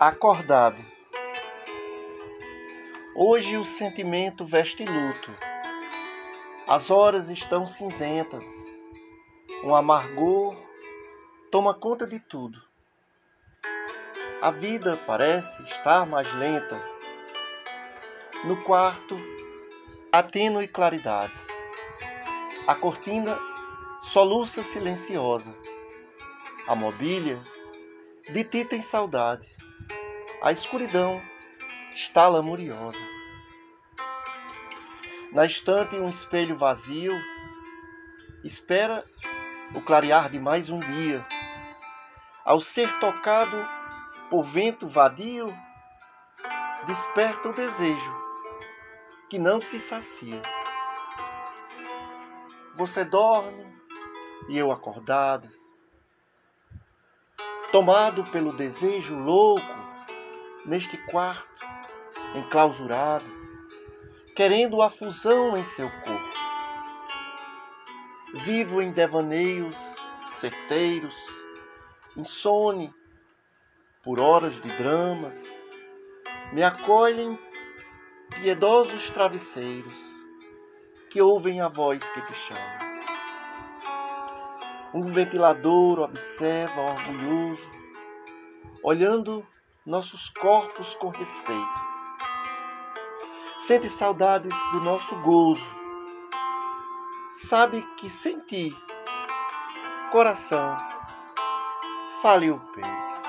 acordado. Hoje o sentimento veste luto. As horas estão cinzentas. Um amargor toma conta de tudo. A vida parece estar mais lenta. No quarto, a tênue claridade. A cortina soluça silenciosa. A mobília de ti tem saudade. A escuridão está lamuriosa. Na estante um espelho vazio espera o clarear de mais um dia. Ao ser tocado por vento vadio, desperta o desejo que não se sacia. Você dorme e eu acordado, tomado pelo desejo louco neste quarto enclausurado, querendo a fusão em seu corpo. Vivo em devaneios certeiros, insone por horas de dramas, me acolhem piedosos travesseiros que ouvem a voz que te chama. Um ventilador observa orgulhoso, olhando nossos corpos com respeito. Sente saudades do nosso gozo. Sabe que sem ti, coração, fale o peito.